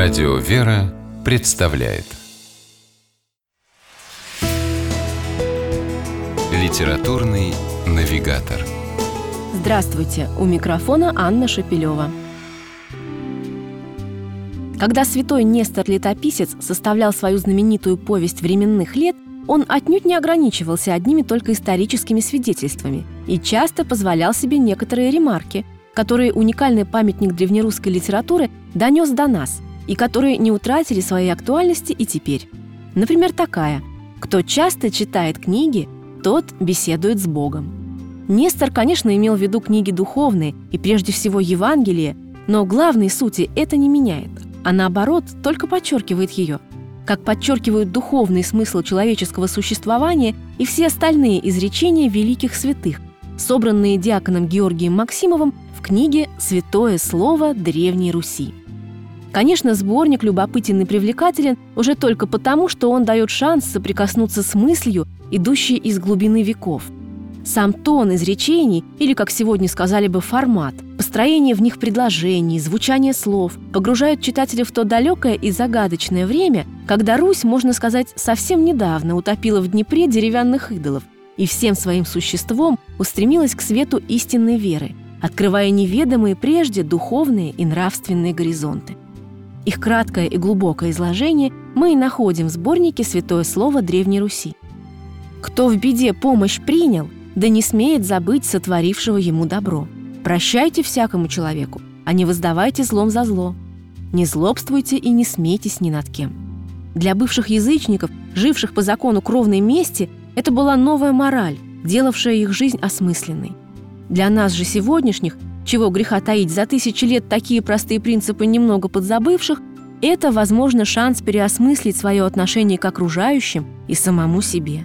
Радио «Вера» представляет Литературный навигатор Здравствуйте! У микрофона Анна Шапилева. Когда святой Нестор Летописец составлял свою знаменитую повесть временных лет, он отнюдь не ограничивался одними только историческими свидетельствами и часто позволял себе некоторые ремарки, которые уникальный памятник древнерусской литературы донес до нас – и которые не утратили своей актуальности и теперь. Например, такая «Кто часто читает книги, тот беседует с Богом». Нестор, конечно, имел в виду книги духовные и прежде всего Евангелие, но главной сути это не меняет, а наоборот только подчеркивает ее, как подчеркивают духовный смысл человеческого существования и все остальные изречения великих святых, собранные диаконом Георгием Максимовым в книге «Святое слово Древней Руси». Конечно, сборник любопытен и привлекателен уже только потому, что он дает шанс соприкоснуться с мыслью, идущей из глубины веков. Сам тон изречений, или, как сегодня сказали бы, формат, построение в них предложений, звучание слов погружают читателя в то далекое и загадочное время, когда Русь, можно сказать, совсем недавно утопила в Днепре деревянных идолов и всем своим существом устремилась к свету истинной веры, открывая неведомые прежде духовные и нравственные горизонты. Их краткое и глубокое изложение мы и находим в сборнике «Святое слово Древней Руси». «Кто в беде помощь принял, да не смеет забыть сотворившего ему добро. Прощайте всякому человеку, а не воздавайте злом за зло. Не злобствуйте и не смейтесь ни над кем». Для бывших язычников, живших по закону кровной мести, это была новая мораль, делавшая их жизнь осмысленной. Для нас же сегодняшних чего греха таить, за тысячи лет такие простые принципы немного подзабывших, это, возможно, шанс переосмыслить свое отношение к окружающим и самому себе.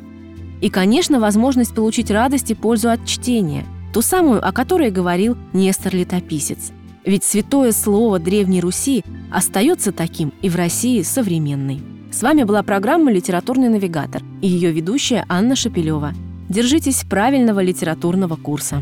И, конечно, возможность получить радость и пользу от чтения, ту самую, о которой говорил Нестор Летописец. Ведь святое слово Древней Руси остается таким и в России современной. С вами была программа «Литературный навигатор» и ее ведущая Анна Шапилева. Держитесь правильного литературного курса.